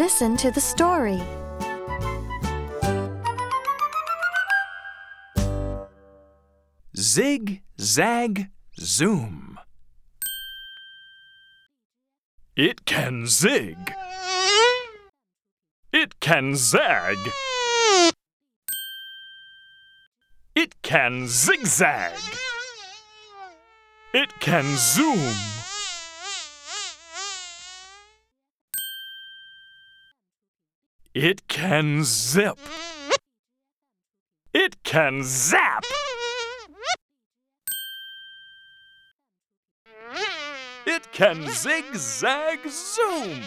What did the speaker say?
Listen to the story. Zig, zag, zoom. It can zig. It can zag. It can zigzag. It can zoom. It can zip. It can zap. It can zigzag zoom.